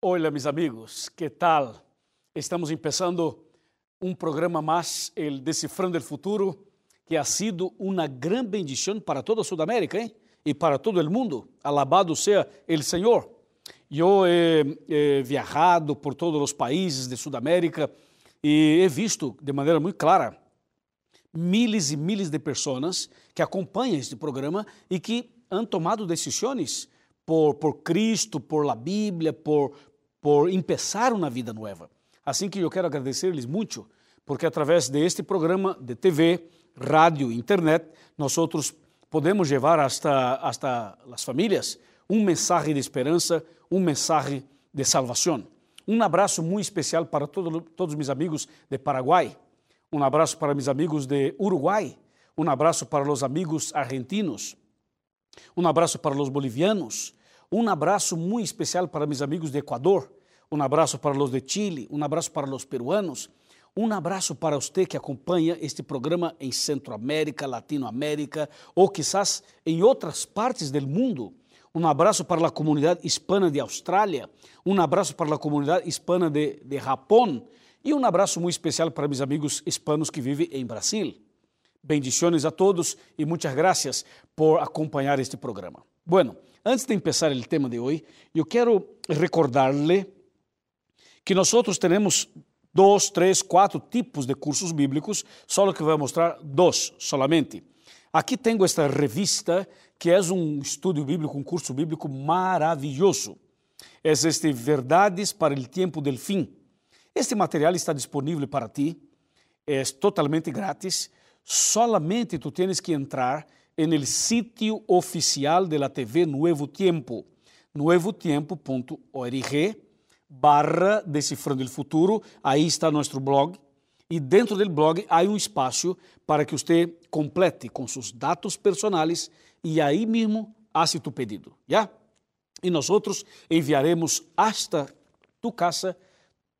Hola mis amigos, ¿qué tal? Estamos empezando un programa más, el Descifrando el Futuro, que ha sido una gran bendición para toda Sudamérica ¿eh? y para todo el mundo. Alabado sea el Señor. Yo he, he viajado por todos los países de Sudamérica e he visto de maneira muito clara miles e miles de pessoas que acompanham este programa e que han tomado decisões por, por Cristo, por la Bíblia, por, por empezar uma vida nova. Assim que eu quero agradecer-lhes muito, porque através deste programa de TV, rádio, internet, nós outros podemos levar hasta, hasta as famílias um mensagem de esperança, um mensagem de salvação. Um abraço muito especial para todo, todos meus amigos de Paraguai, um abraço para meus amigos de Uruguai, um abraço para os amigos argentinos, um abraço para os bolivianos, um abraço muito especial para meus amigos de Equador, um abraço para os de Chile, um abraço para os peruanos, um abraço para você que acompanha este programa em Centroamérica, Latinoamérica ou quizás em outras partes do mundo. Um abraço para a comunidade hispana de Austrália, um abraço para a comunidade hispana de, de Japão e um abraço muito especial para meus amigos hispanos que vivem em Brasil. Bendiciones a todos e muitas graças por acompanhar este programa. Bueno, antes de começar o tema de hoje, eu quero recordar-lhe que nós temos dois, três, quatro tipos de cursos bíblicos, só que vou mostrar dois solamente. Aqui tenho esta revista que é um estudo bíblico, um curso bíblico maravilhoso. É este Verdades para o Tempo del Fim. Este material está disponível para ti, é totalmente grátis. Solamente tu tens que entrar no sítio oficial da TV Nuevo Tiempo, nuevotiempo.org barra Decifrando o Futuro. Aí está nosso blog. E dentro do blog há um espaço para que você complete com seus dados personais e aí mesmo hace tu pedido, já? E nós outros enviaremos hasta tu casa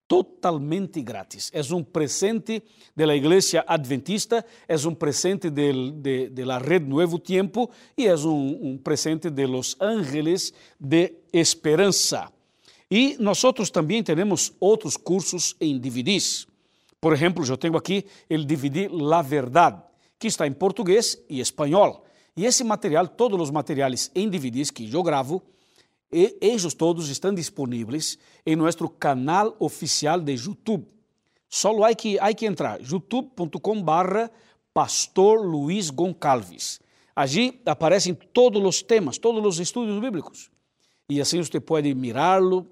totalmente grátis. É um presente da Igreja Adventista, é um presente de, la Red Nuevo Tiempo e é um, um presente de los ángeles de esperança. E nós também temos outros cursos em DVDs. Por exemplo, eu tenho aqui o DVD La Verdade, que está em português e espanhol. E esse material, todos os materiais em DVDs que eu gravo, eles todos estão disponíveis em nosso canal oficial de YouTube. Só há que, há que entrar, youtube.com barra Pastor Luiz Goncalves. Allí aparecem todos os temas, todos os estudos bíblicos. E assim você pode mirá-lo,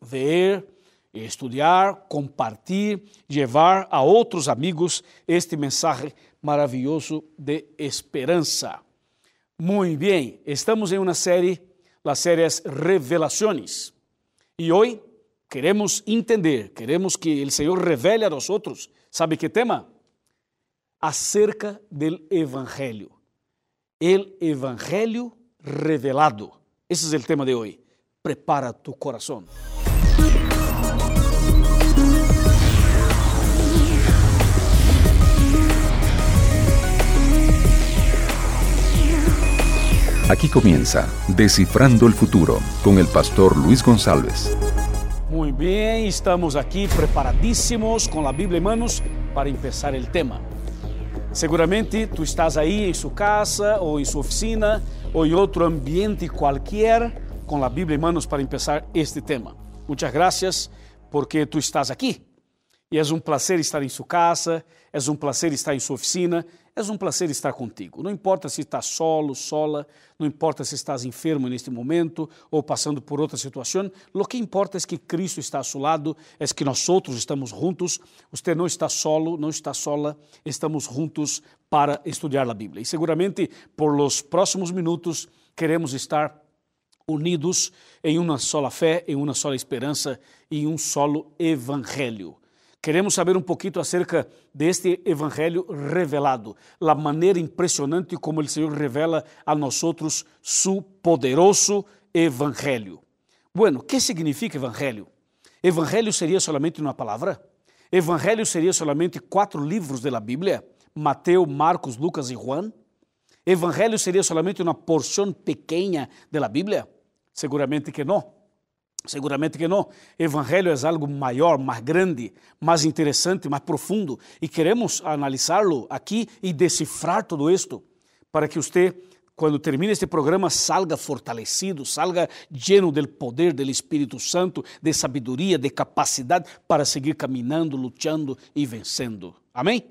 ver, estudar, compartilhar, levar a outros amigos este mensagem maravilhoso de esperança. Muito bem, estamos em uma série, a série Revelações. E hoje queremos entender, queremos que o Senhor revele a nós outros, sabe que tema? Acerca do Evangelho. El Evangelho revelado. Esse é o tema de hoje. Prepara tu coração. Aquí comienza Descifrando el Futuro con el pastor Luis González. Muy bien, estamos aquí preparadísimos con la Biblia en manos para empezar el tema. Seguramente tú estás ahí en su casa o en su oficina o en otro ambiente cualquier con la Biblia en manos para empezar este tema. Muchas gracias porque tú estás aquí. E é um prazer estar em sua casa, é um prazer estar em sua oficina, é um prazer estar contigo. Não importa se estás solo, sola, não importa se estás enfermo neste momento ou passando por outra situação, o que importa é que Cristo está a seu lado, é que nós outros estamos juntos, você não está solo, não está sola, estamos juntos para estudar a Bíblia. E seguramente por los próximos minutos queremos estar unidos em uma sola fé, em uma sola esperança e em um solo evangelho. Queremos saber um pouquinho acerca deste evangelho revelado, a maneira impressionante como o Senhor revela a nós outros su poderoso evangelho. Bueno, que significa evangelho? Evangelho seria solamente uma palavra? Evangelho seria solamente quatro livros da Bíblia? Mateus, Marcos, Lucas e Juan? Evangelho seria solamente uma porção pequena da Bíblia? Seguramente que não. Seguramente que não. Evangelho é algo maior, mais grande, mais interessante, mais profundo. E queremos analisá-lo aqui e decifrar tudo isto para que você, quando termine este programa, salga fortalecido, salga lleno do poder do Espírito Santo, de sabedoria, de capacidade para seguir caminhando, lutando e vencendo. Amém?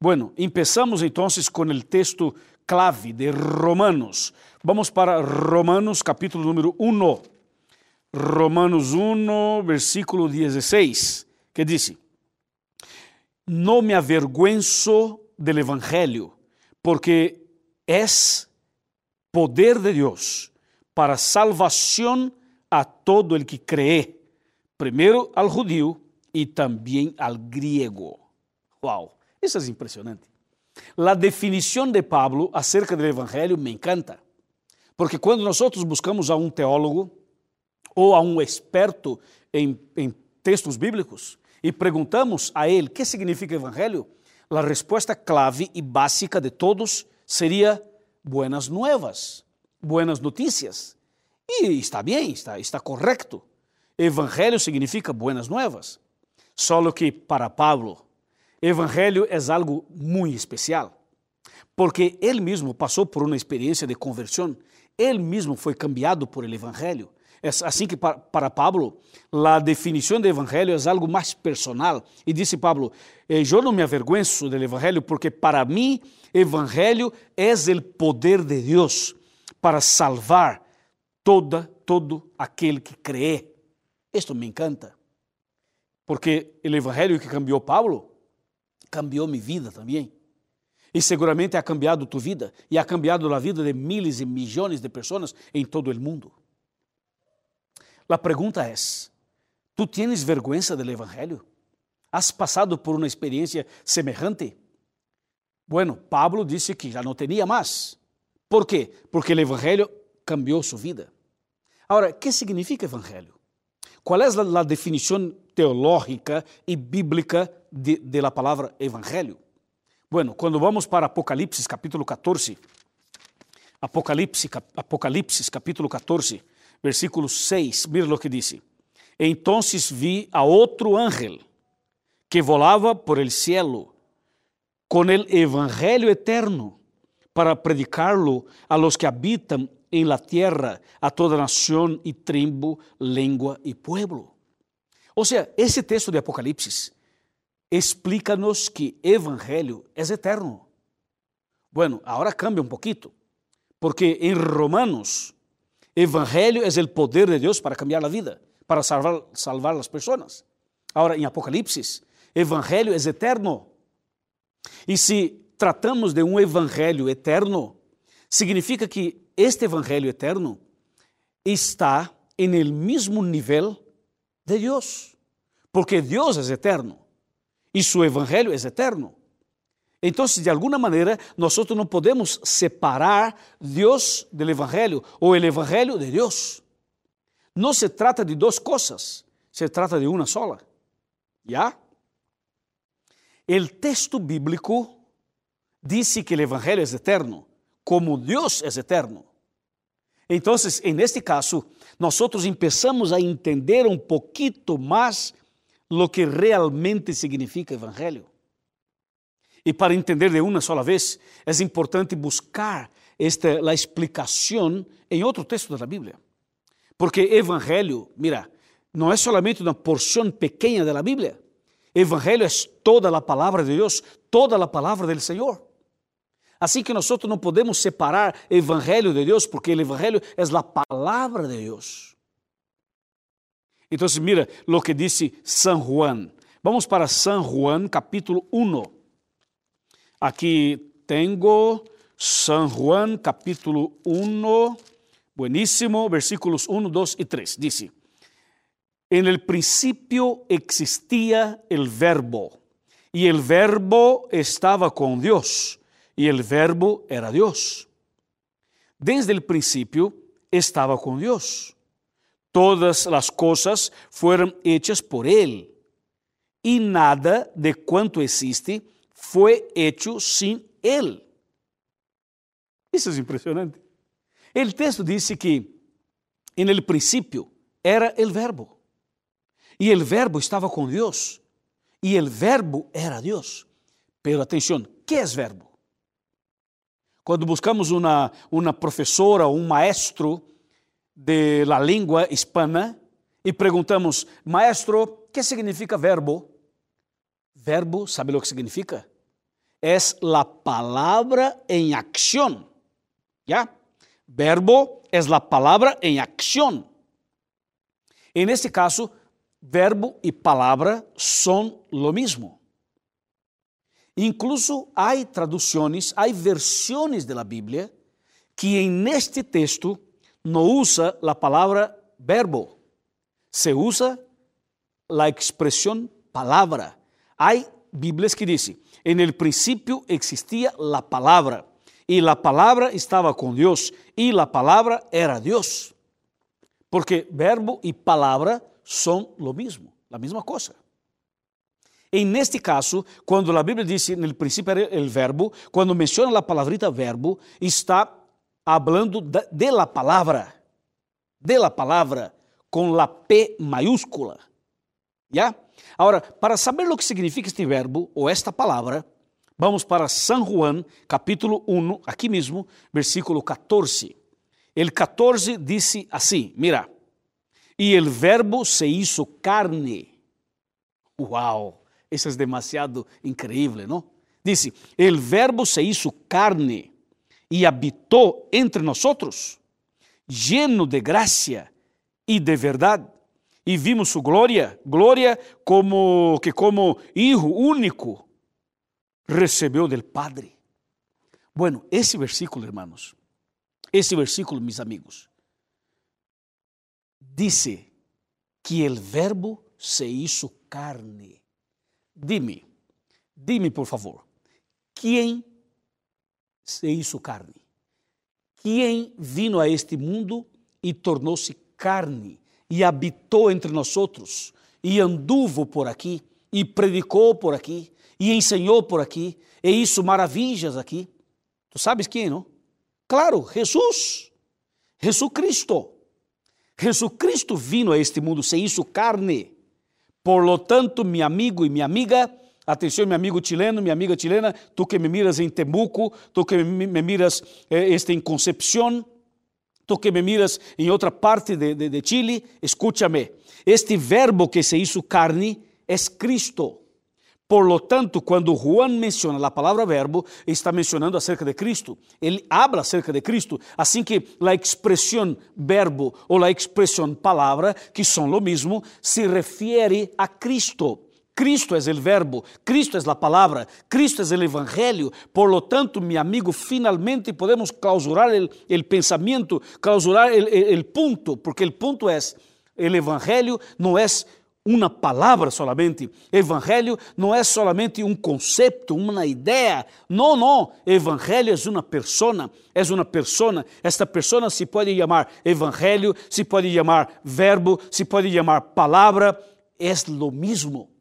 Bueno, empezamos então com o texto clave de Romanos. Vamos para Romanos, capítulo número 1. Romanos 1, versículo 16, que diz: Não me avergüenzo del Evangelho, porque es poder de Deus para salvação a todo el que cree, primeiro al judío e também al griego. Uau, isso é impressionante. A definição de Pablo acerca do Evangelho me encanta, porque quando nós buscamos a um teólogo, ou a um experto em, em textos bíblicos e perguntamos a ele o que significa evangelho, a resposta clave e básica de todos seria buenas novas, buenas notícias. E está bem, está, está correto. Evangelho significa buenas novas. Só que para Pablo, evangelho é algo muito especial, porque ele mesmo passou por uma experiência de conversão, ele mesmo foi cambiado por el evangelho. Assim que para Pablo, a definição de evangelho é algo mais personal. E disse Pablo, eu não me avergüenzo do evangelho porque para mim evangelho é o poder de Deus para salvar toda todo aquele que crê. Isto me encanta. Porque o evangelho que cambiou Pablo cambiou minha vida também. E seguramente ha cambiado tu vida e ha cambiado a vida de miles e milhões de pessoas em todo o mundo. A pergunta é: ¿tú tienes vergüenza del Evangelio? ¿Has passado por uma experiência semejante? Bueno, Pablo disse que já não tinha mais. ¿Por quê? Porque o Evangelho cambiou sua vida. Agora, que significa Evangelho? Qual é a definição teológica e bíblica de, de la palavra Evangelho? Bueno, quando vamos para Apocalipse capítulo 14, Apocalipse, Apocalipse capítulo 14, versículo 6, mira o que disse. Então vi a outro ángel que volava por el cielo com el evangelho eterno para predicarlo a los que habitan en la tierra, a toda nación y tribu, lengua y pueblo. Ou seja, esse texto de Apocalipse explica-nos que evangelho é eterno. Bueno, agora cambia um pouquinho, porque em Romanos Evangelho é o poder de Deus para cambiar a vida, para salvar, salvar as pessoas. Agora, em Apocalipse, Evangelho é eterno. E se tratamos de um Evangelho eterno, significa que este Evangelho eterno está em el mesmo nível de Deus, porque Deus é eterno e seu Evangelho é eterno. Então, de alguma maneira, nós não podemos separar Deus do Evangelho ou o Evangelho de Deus. Não se trata de duas coisas, se trata de uma sola. ¿Ya? O texto bíblico diz que o Evangelho é eterno, como Deus é eterno. Então, en este caso, nós começamos a entender um pouquito mais lo que realmente significa Evangelho. E para entender de uma sola vez, é importante buscar esta a explicação em outro texto da Bíblia. Porque evangelho, mira, não é solamente uma porção pequena da Bíblia. Evangelho é toda a palavra de Deus, toda a palavra do Senhor. Assim que nós não podemos separar Evangelho de Deus, porque o Evangelho é a palavra de Deus. Então, mira o que disse San Juan. Vamos para San Juan, capítulo 1. Aqui tenho San Juan capítulo 1, bueníssimo, versículos 1, 2 e 3. Dice, En el principio existía el verbo, y el verbo estaba con Dios, y el verbo era Dios. Desde el principio estaba con Dios. Todas las cosas fueron hechas por Él, y nada de cuanto existe foi hecho sem Ele. Isso é impressionante. O texto disse que, em el princípio, era o Verbo. E o Verbo estava com Deus. E o Verbo era Deus. Pero atenção, que é Verbo? Quando buscamos uma, uma professora ou um maestro de la língua hispana e perguntamos, maestro, que significa verbo? Verbo, ¿sabe lo que significa? Es la palabra en acción. ¿Ya? Verbo es la palabra en acción. En este caso, verbo y palabra son lo mismo. Incluso há traduções, há versões da Bíblia que em este texto não usa a palavra verbo, se usa a expressão palavra. Há Bíblias que dizem: en el princípio existia a palavra, e a palavra estava com Deus, e a palavra era Deus. Porque verbo e palavra são lo mesmo, a mesma coisa. E neste caso, quando a Bíblia diz no princípio era o verbo, quando menciona a palavrita verbo, está hablando de la palavra, de la palavra, com la P maiúscula. ¿Ya? Agora, para saber o que significa este verbo ou esta palavra, vamos para San Juan, capítulo 1, aqui mesmo, versículo 14. El 14 disse assim: Mira, e el verbo se hizo carne. Uau! Isso é demasiado increíble, não? Dice, el verbo se hizo carne e habitou entre nosotros, lleno de gracia e de verdade. E vimos sua glória, glória como que como hijo único recebeu del Padre. Bueno, esse versículo, hermanos, esse versículo, mis amigos, dice que el verbo se hizo carne Dime, dime por favor, quem se hizo carne? Quem vino a este mundo e tornou-se carne e habitou entre nós outros e anduvo por aqui e predicou por aqui e ensinou por aqui e hizo maravilhas aqui? Tu sabes quem, não? Claro, Jesus. Jesus Cristo. Jesus Cristo vino a este mundo, se hizo carne por lo tanto, meu amigo e minha amiga, atenção, meu amigo chileno, minha amiga chilena, tu que me miras em Temuco, tu que me miras eh, este, em Concepción, tu que me miras em outra parte de, de, de Chile, escúchame. Este verbo que se hizo carne é Cristo. Por lo tanto, quando Juan menciona a palavra verbo, está mencionando acerca de Cristo. Ele habla acerca de Cristo. Assim que a expressão verbo ou a expressão palavra, que são o mesmo, se refere a Cristo. Cristo é o verbo, Cristo é a palavra, Cristo é o evangelho. Por lo tanto, meu amigo, finalmente podemos clausurar o pensamento, clausurar o ponto, porque o ponto é: o evangelho não é uma palavra solamente. Evangelho não é solamente um conceito, uma ideia. Não, não. Evangelho é uma persona. É uma persona. Esta persona se pode chamar evangelho, se pode chamar verbo, se pode chamar palavra. É lo mesmo.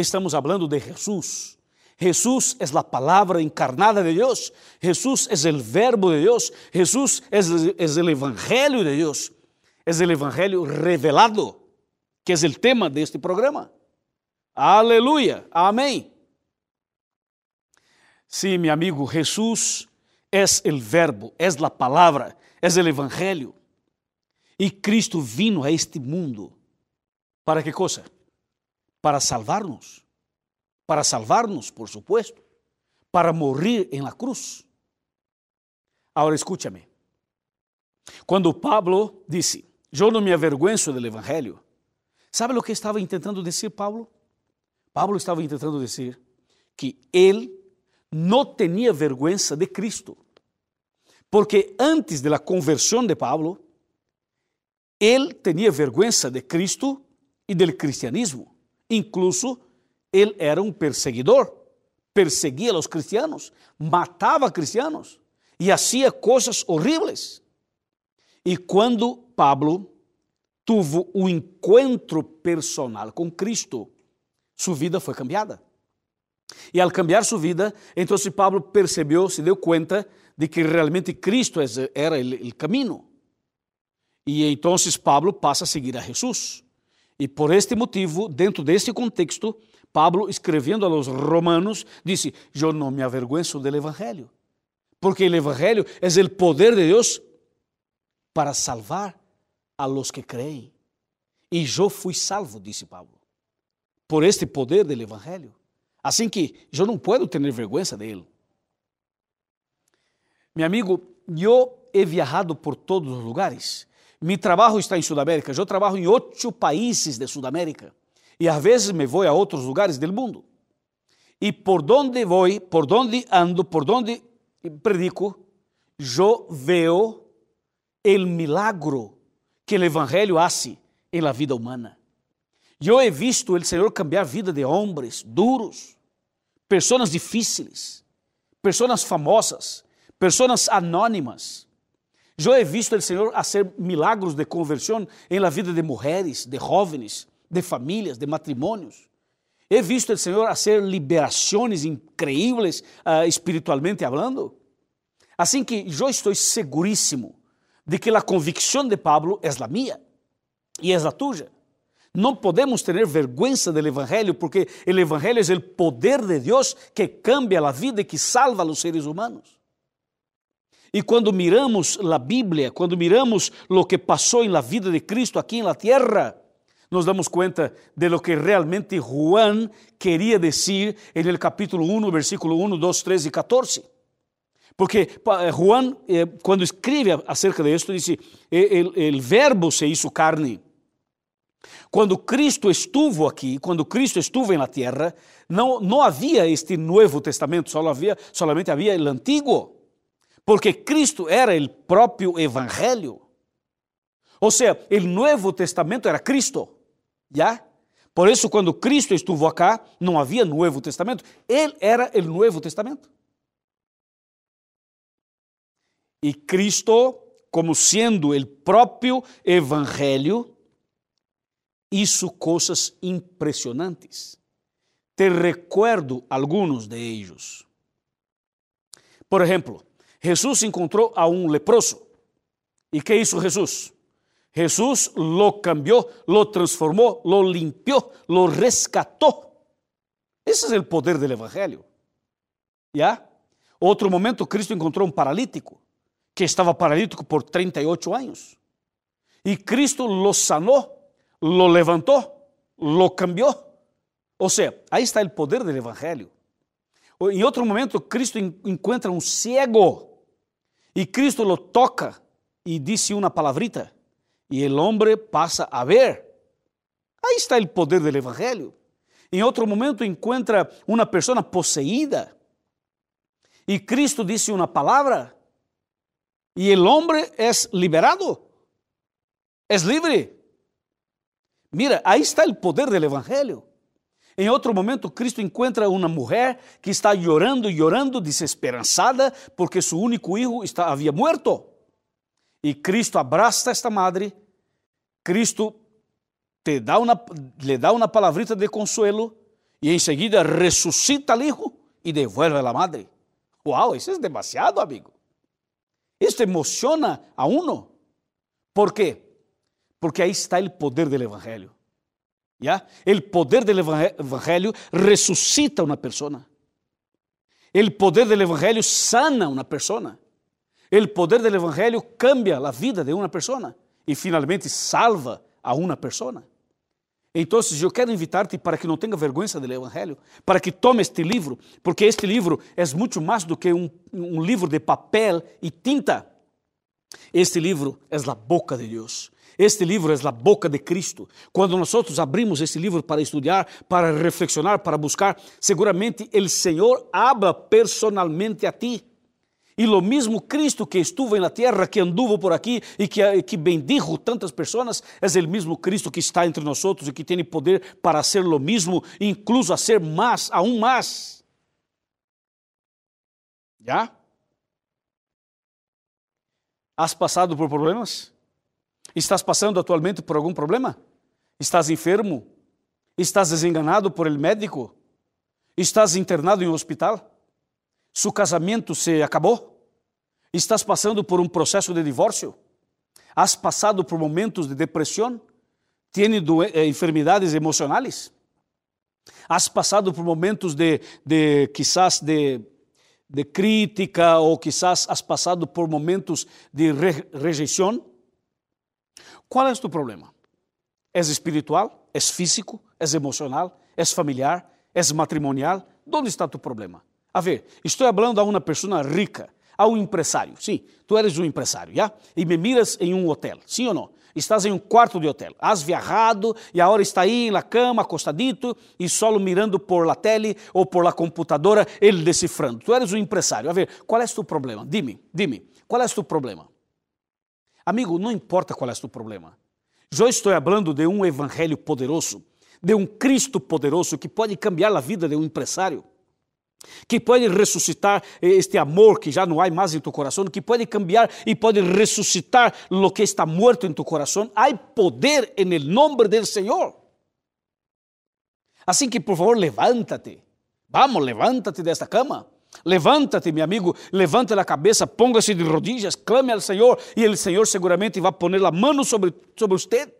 Estamos falando de Jesus. Jesús es la palabra encarnada de Dios. Jesús es el verbo de Dios. Jesús es, es el evangelio de Dios. Es el evangelio revelado que é o tema deste programa. Aleluia, amém. Sim, meu amigo, Jesus é o verbo, é a palavra, é o evangelho. E Cristo vino a este mundo para que coisa? Para salvar-nos. Para salvar-nos, por supuesto. Para morrer em la cruz. Agora escúchame. Quando Pablo disse: Eu não me avergüenzo do evangelho, ¿Sabe o que estava tentando dizer Pablo? Pablo estava tentando dizer que ele não tinha vergonha de Cristo. Porque antes da conversão de Pablo, ele tinha vergonha de Cristo e do cristianismo. Incluso ele era um perseguidor, perseguia os cristianos, matava cristianos e fazia coisas horríveis. E quando Pablo tuvo um encontro personal com Cristo, sua vida foi cambiada. E ao cambiar sua vida, então Pablo percebeu, se deu conta de que realmente Cristo era o caminho. E então Pablo passa a seguir a Jesus. E por este motivo, dentro deste contexto, Pablo, escrevendo aos romanos, disse: Eu não me avergüenzo do Evangelho, porque o Evangelho é o poder de Deus para salvar a los que creem. E eu fui salvo, disse Pablo, por este poder do Evangelho. Assim que eu não posso ter vergüenza dele. Meu amigo, eu he viajado por todos os lugares. Mi trabalho está em Sudamérica. Eu trabalho em oito países de Sudamérica. E às vezes me vou a outros lugares do mundo. E por onde vou, por onde ando, por onde predico, eu vejo o milagro que o Evangelho hace em la vida humana. Eu he visto o Senhor cambiar a vida de homens duros, pessoas difíceis, pessoas famosas, pessoas anônimas. Eu he visto o Senhor fazer milagros de conversão em la vida de mulheres, de jovens, de famílias, de matrimônios. He visto o Senhor fazer liberações increíbles uh, espiritualmente hablando. Assim que eu estou seguríssimo de que a convicção de Pablo é a minha e é a tuya. Não podemos ter vergonha do Evangelho, porque o Evangelho é o poder de Deus que cambia a vida e que salva a los seres humanos. E quando miramos a Bíblia, quando miramos o que passou em la vida de Cristo aqui na terra, nos damos conta de lo que realmente Juan queria dizer en el capítulo 1, versículo 1, 2, 3 e 14. Porque eh, Juan, eh, quando escreve acerca de esto, diz: el, verbo se hizo carne. Quando Cristo estuvo aqui, quando Cristo estuvo na terra, não, não havia este Novo Testamento, só havia, solamente havia o Antigo porque Cristo era o próprio Evangelho. Ou seja, o Novo Testamento era Cristo, já? Por isso, quando Cristo estuvo acá, não havia Novo Testamento, Ele era o Novo Testamento. E Cristo, como sendo o próprio Evangelho, hizo coisas impressionantes. Te recuerdo alguns de ellos. Por exemplo, Jesús encontrou a um leproso. E que hizo Jesús? Jesús lo cambió, lo transformó, lo limpió, lo rescató. Esse é o poder do Evangelho. ¿Ya? Outro momento, Cristo encontrou um paralítico que estava paralítico por 38 anos. E Cristo lo sanou, lo levantou, lo cambiou. Ou seja, aí está o poder do Evangelho. Em outro momento, Cristo encontra um cego e Cristo lo toca e disse uma palavrita e o homem passa a ver. Aí está o poder do Evangelho. Em outro momento encontra uma pessoa possuída e Cristo disse uma palavra e o homem é liberado, é livre. Mira, aí está o poder do Evangelho. Em outro momento, Cristo encontra uma mulher que está chorando e chorando, desesperançada, porque seu único filho está, havia muerto. E Cristo abraça esta madre, Cristo te dá uma, lhe dá uma palavrita de consuelo e em seguida ressuscita o hijo e devuelve a madre. Uau, isso é demasiado, amigo. Isso emociona a uno. ¿Por quê? Porque aí está o poder do Evangelho. ¿Ya? El poder del Evangelio resucita a una persona. El poder del Evangelio sana a una persona. El poder del Evangelio cambia la vida de una persona e finalmente salva a uma persona. Então, eu quero invitar-te para que não tenha vergonha do Evangelho, para que tome este livro, porque este livro é muito mais do que um livro de papel e tinta. Este livro é a boca de Deus. Este livro é a boca de Cristo. Quando nós abrimos este livro para estudar, para reflexionar, para buscar, seguramente o Senhor habla personalmente a ti. E lo mesmo Cristo que estuvo na terra, que anduvo por aqui e que, que bendijo tantas pessoas, é o mesmo Cristo que está entre nós e que tem poder para ser lo mesmo, incluso a ser mais, aún mais. Já? Has passado por problemas? Estás passando atualmente por algum problema? Estás enfermo? Estás desenganado por el médico? Estás internado em um hospital? Su casamento se acabou? Estás passando por um processo de divórcio? ¿Has passado por momentos de depressão? ¿Tienes eh, enfermidades emocionais? ¿Has passado por momentos de, de quizás de, de crítica ou quizás has passado por momentos de re, rejeição? Qual é o teu problema? É espiritual? É físico? É emocional? É familiar? É matrimonial? Onde está tu problema? A ver, estou falando a uma pessoa rica, a um empresário. Sim, tu eres um empresário, já? E me miras em um hotel, sim ou não? Estás em um quarto de hotel. Has viajado e agora está aí na cama, acostadito e solo mirando por la tele ou por la computadora, ele decifrando. Tu eres um empresário. A ver, qual é o teu problema? Dime, dime, qual é o teu problema? Amigo, não importa qual é o teu problema. Eu estou falando de um evangelho poderoso, de um Cristo poderoso que pode cambiar a vida de um empresário que pode ressuscitar este amor que já não há mais em tu coração, que pode cambiar e pode ressuscitar lo que está muerto em tu coração. Há poder en el nombre del Senhor. Assim que, por favor, levántate. Vamos, levántate desta cama. Levántate, meu amigo, levante a cabeça, ponga-se de rodillas, clame ao Senhor e o Senhor seguramente vai poner a mão sobre, sobre você.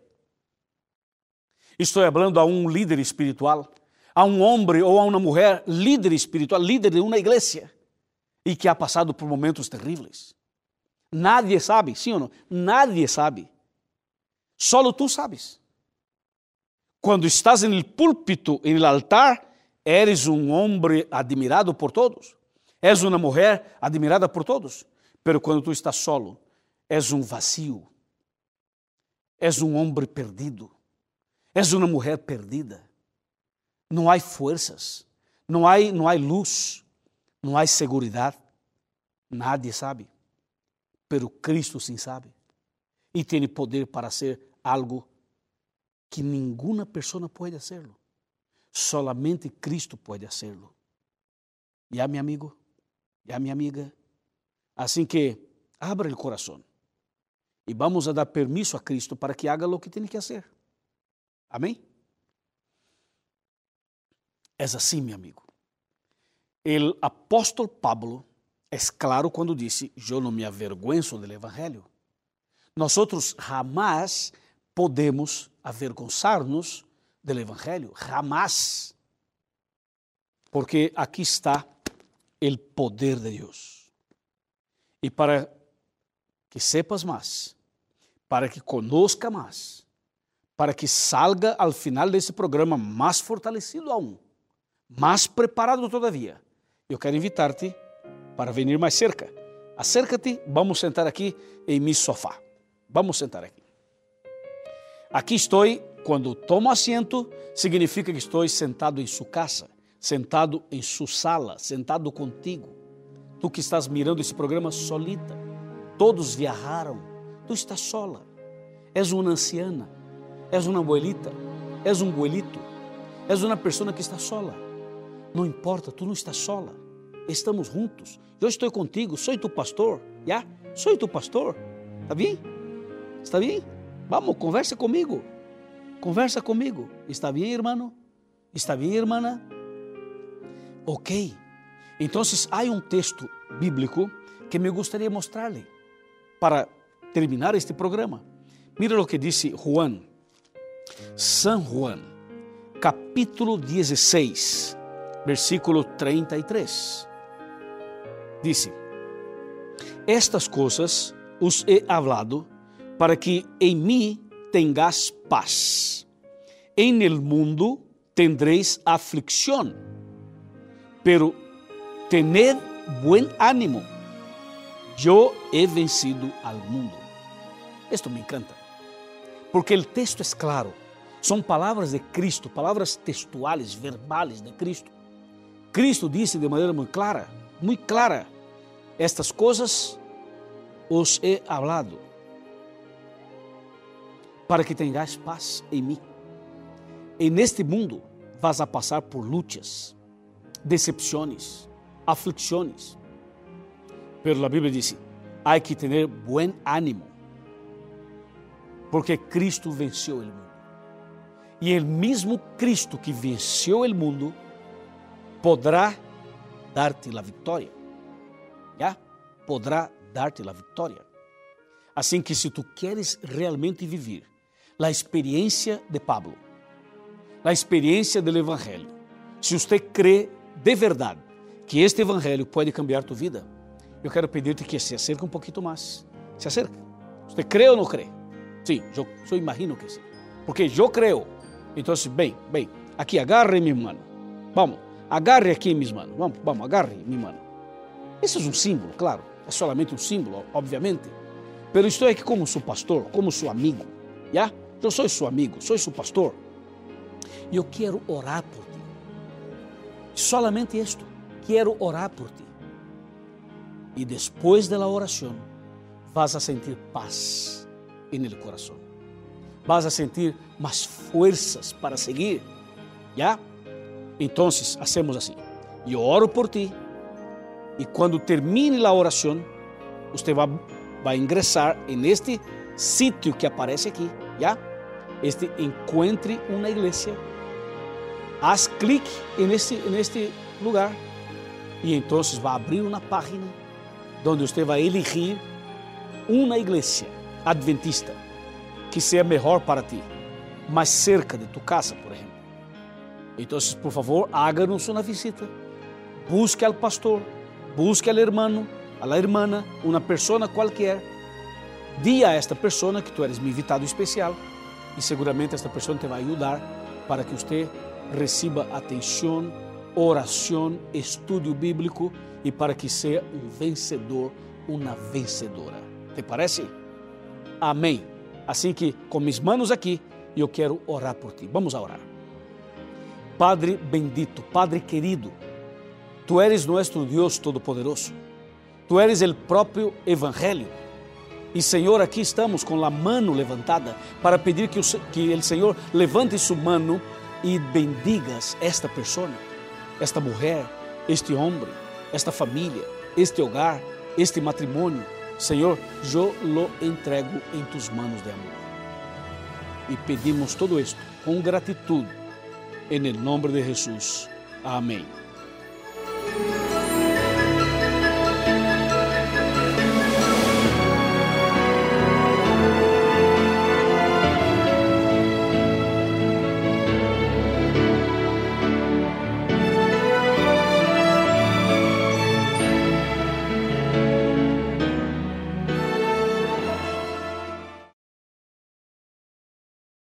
Estou falando a um líder espiritual a um homem ou a uma mulher líder espiritual, líder de uma igreja, e que ha passado por momentos terríveis. Nadie sabe, sim ou não? Nadie sabe. Solo tu sabes. Quando estás no púlpito, no altar, eres um homem admirado por todos. És uma mulher admirada por todos. Pero quando tu estás solo, és um vazio. És um homem perdido. És uma mulher perdida. Não há forças, não há, não há luz, não há segurança. Nadie sabe, pero Cristo sim sabe. E tem poder para ser algo que nenhuma pessoa pode hacerlo. Solamente Cristo pode hacerlo. Já, meu amigo? Já, minha amiga? Assim que abra o coração e vamos a dar permisso a Cristo para que haga o que tem que fazer. Amém? É assim, meu amigo. O apóstolo Pablo é claro quando disse: Eu não me avergüenzo do evangelho. Nós jamais podemos avergonçar-nos do evangelho, jamais. Porque aqui está o poder de Deus. E para que sepas mais, para que conozca mais, para que salga ao final desse programa mais fortalecido aún mais preparado todavia. Eu quero invitar-te para vir mais cerca. Acércate, vamos sentar aqui em meu sofá. Vamos sentar aqui. Aqui estou, quando tomo assento, significa que estou sentado em sua casa, sentado em sua sala, sentado contigo. Tu que estás mirando esse programa solita, todos viajaram, tu estás sola. És uma anciana, és uma abuelita, és um abuelito, és uma pessoa que está sola. Não importa, tu não estás sola. Estamos juntos. Eu estou contigo, sou tu pastor. Já? Sou tu pastor. Está bem? Está bem? Vamos, conversa comigo. Conversa comigo. Está bem, irmão? Está bem, irmã? Ok. Então, há um texto bíblico que me gostaria mostrar-lhe para terminar este programa. Mira o que disse Juan, San Juan, capítulo 16, versículo 33. Disse: Estas coisas os he hablado para que em mim tengas paz. En el mundo tendréis aflicción, pero tened buen ánimo. Yo he vencido al mundo. Esto me encanta, porque el texto es claro. São palavras de Cristo, palavras textuais, verbales de Cristo. Cristo disse de maneira muito clara, muito clara, estas coisas os he hablado para que tenhais paz em mim. E neste mundo vas a passar por lutas, decepções, aflicções. Pero a Bíblia diz: há que ter bom ânimo, porque Cristo venceu o mundo. E o mesmo Cristo que venceu o mundo podrá dar-te a vitória. Já? Podrá dar-te a vitória. Assim que se tu queres realmente viver a experiência de Pablo, a experiência do Evangelho, se você crê de verdade que este Evangelho pode cambiar tu vida, eu quero pedir-te que se acerque um pouquinho mais. Se acerque. Você crê ou não crê? Sim, eu, eu imagino que sim. Porque eu creio. Então, bem, bem, aqui agarre, meu mano. Vamos, agarre aqui, mis manos. Vamos, vamos, agarre, meu mano. Esse é um símbolo, claro. É solamente um símbolo, obviamente. Mas estou aqui como seu pastor, como seu amigo. Já? Eu sou seu amigo, sou seu pastor. E eu quero orar por ti. Solamente isto. Quero orar por ti. E depois da oração, vas a sentir paz no coração. Vas a sentir mais forças para seguir. Já? Então, hacemos assim. Eu oro por ti. E quando termine a oração, você vai, ingressar neste sítio que aparece aqui, já? Este encontre uma igreja. Haz clique neste, neste lugar e então vai abrir uma página onde você vai elegir uma igreja adventista que seja melhor para ti, mais cerca de tu casa, por exemplo. Então, por favor, háganos uma visita. Busque al pastor, busque al hermano, a la hermana, pessoa qualquer. Diga a esta pessoa que tu eres meu invitado especial e seguramente esta pessoa te vai ajudar para que você receba atenção, oração, estudo bíblico e para que seja um vencedor, uma vencedora. Te parece? Amém. Assim que, com mis manos aqui, eu quero orar por ti. Vamos a orar. Padre bendito, Padre querido, Tu eres nosso Deus Todo-Poderoso. Tu eres o próprio Evangelho. E, Senhor, aqui estamos com a mano levantada para pedir que o, que o Senhor levante sua mano e bendigas esta pessoa, esta mulher, este homem, esta família, este hogar, este matrimônio. Senhor, eu lo entrego em tus manos de amor. E pedimos todo isto com gratitude, em nome de Jesus. Amém.